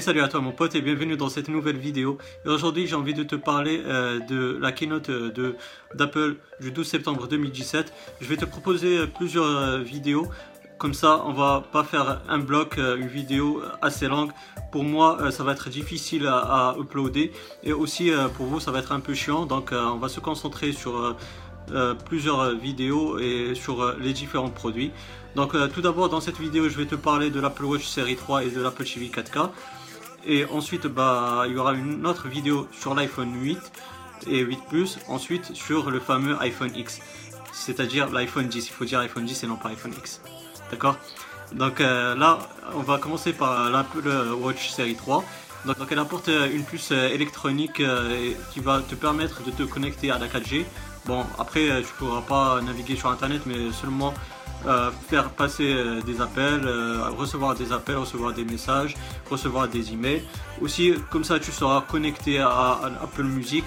Salut à toi mon pote et bienvenue dans cette nouvelle vidéo. Et aujourd'hui j'ai envie de te parler euh, de la keynote euh, d'Apple du 12 septembre 2017. Je vais te proposer euh, plusieurs vidéos. Comme ça on va pas faire un bloc, une vidéo assez longue. Pour moi ça va être difficile à, uploader et aussi pour vous ça va être un peu chiant. Donc on va se concentrer sur plusieurs vidéos et sur les différents produits. Donc tout d'abord dans cette vidéo je vais te parler de l'Apple Watch série 3 et de l'Apple TV 4K. Et ensuite, bah, il y aura une autre vidéo sur l'iPhone 8 et 8 Plus. Ensuite, sur le fameux iPhone X. C'est-à-dire l'iPhone 10. Il faut dire iPhone 10 et non pas iPhone X. D'accord? Donc euh, là, on va commencer par l'Apple Watch série 3. Donc, elle apporte euh, une puce euh, électronique qui va te permettre de te connecter à la 4G. Bon, après, tu pourras pas naviguer sur Internet, mais seulement euh, faire passer euh, des appels, euh, recevoir des appels, recevoir des messages, recevoir des emails. Aussi, comme ça, tu seras connecté à, Apple Music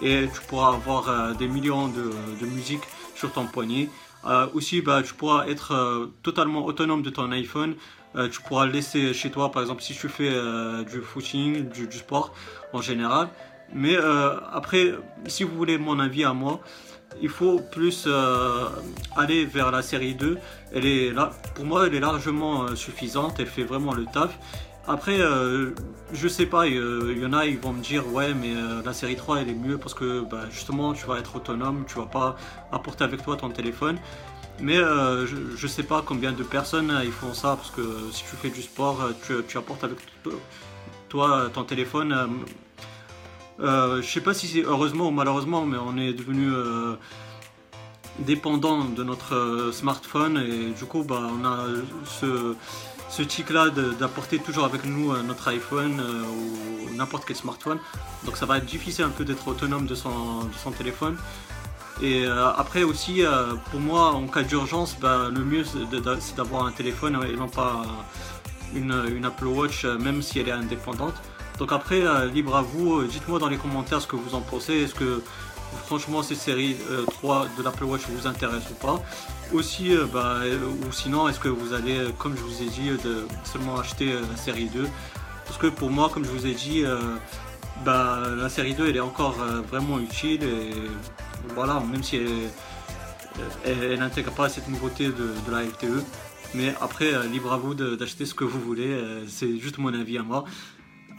et tu pourras avoir des millions de, de musique sur ton poignet. aussi, bah, tu pourras être totalement autonome de ton iPhone. tu pourras laisser chez toi, par exemple, si tu fais du footing, du, sport en général. Mais après, si vous voulez mon avis à moi, il faut plus euh, aller vers la série 2. Elle est là, pour moi, elle est largement euh, suffisante. Elle fait vraiment le taf. Après, euh, je sais pas, il y en a, ils vont me dire ouais, mais la série 3 elle est mieux parce que bah, justement tu vas être autonome, tu vas pas apporter avec toi ton téléphone. Mais je, je, sais pas combien de personnes ils font ça parce que si tu fais du sport, tu apportes avec toi ton téléphone euh, je sais pas si c'est heureusement ou malheureusement, mais on est devenu euh, dépendant de notre euh, smartphone et du coup, bah, on a ce, ce tic-là d'apporter toujours avec nous notre iPhone ou n'importe quel smartphone. Donc ça va être difficile un peu d'être autonome de son, téléphone. Et après aussi, pour moi, en cas d'urgence, bah, le mieux c'est d'avoir un téléphone et non pas une Apple Watch, même si elle est indépendante. Donc après, euh, libre à vous, euh, dites-moi dans les commentaires ce que vous en pensez. Est-ce que franchement cette série 3 euh, de l'Apple Watch vous intéresse ou pas? Aussi, bah, ou sinon, est-ce que vous allez, comme je vous ai dit, de seulement acheter la série 2 Parce que pour moi, comme je vous ai dit, bah, la série 2 elle est encore vraiment utile et voilà, même si elle, n'intègre pas cette nouveauté de, la LTE. Mais après, libre à vous d'acheter ce que vous voulez, c'est juste mon avis à moi.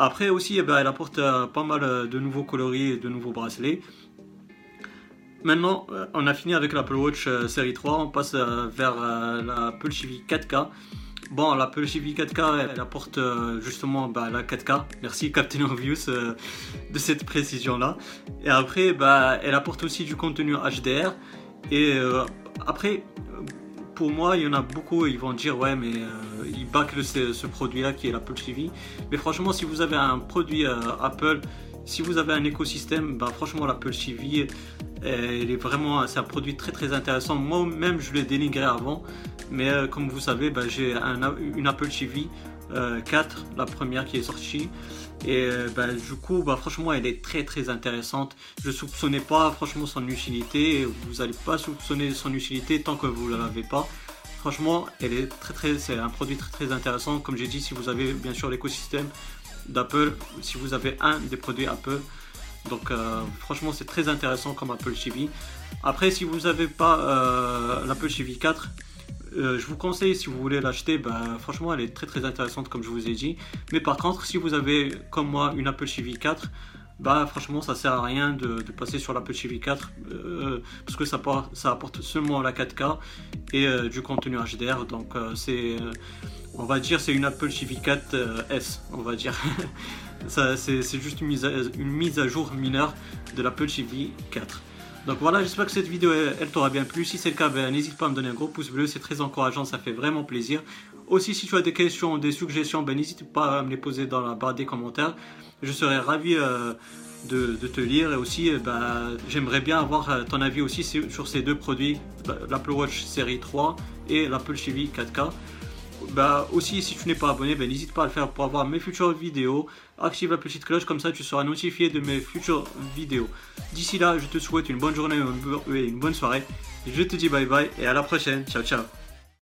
Après aussi, eh ben, elle apporte euh, pas mal euh, de nouveaux coloris et de nouveaux bracelets. Maintenant, euh, on a fini avec l'Apple Watch série 3, on passe vers l'Apple TV 4K. Bon, l'Apple TV 4K, elle apporte justement bah, la 4K. Merci Captain Obvious de cette précision-là. Et après, bah, elle apporte aussi du contenu HDR. Et après, pour moi, il y en a beaucoup, ils vont dire ouais, mais euh, ils bâclent ce, produit-là qui est l'Apple TV. Mais franchement, si vous avez un produit euh, Apple, si vous avez un écosystème, bah, franchement, l'Apple TV, euh, est vraiment, c'est un produit très très intéressant. Moi-même, je l'ai dénigré avant, mais comme vous savez, bah, j'ai une Apple TV 4, la première qui est sortie. Et euh, bah, du coup, bah, franchement, elle est très très intéressante. Je soupçonnais pas franchement son utilité. Vous n'allez pas soupçonner son utilité tant que vous ne l'avez pas. Franchement, elle est très très, c'est un produit très très intéressant. Comme j'ai dit, si vous avez bien sûr l'écosystème d'Apple, si vous avez un des produits Apple, donc euh, franchement, c'est très intéressant comme Apple TV. Après, si vous n'avez pas euh, l'Apple TV 4, euh, je vous conseille si vous voulez l'acheter, bah, franchement elle est très très intéressante comme je vous ai dit. Mais par contre si vous avez comme moi une Apple TV 4, bah franchement ça sert à rien de, passer sur l'Apple TV 4 euh, parce que ça, apporte seulement la 4K et euh, du contenu HDR. Donc c'est, on va dire c'est une Apple TV 4 S, on va dire. c'est juste une mise, à, une mise à jour mineure de l'Apple TV 4. Donc voilà, j'espère que cette vidéo elle, t'aura bien plu. Si c'est le cas, ben, n'hésite pas à me donner un gros pouce bleu, c'est très encourageant, ça fait vraiment plaisir. Aussi, si tu as des questions, des suggestions, ben, n'hésite pas à me les poser dans la barre des commentaires. Je serai ravi euh, de, te lire et aussi, euh, ben, j'aimerais bien avoir euh, ton avis aussi sur, ces deux produits, l'Apple Watch série 3 et l'Apple TV 4K. Bah aussi si tu n'es pas abonné, bah, n'hésite pas à le faire pour avoir mes futures vidéos. Active la petite cloche comme ça tu seras notifié de mes futures vidéos. D'ici là, je te souhaite une bonne journée et une bonne soirée. Je te dis bye bye et à la prochaine. Ciao ciao.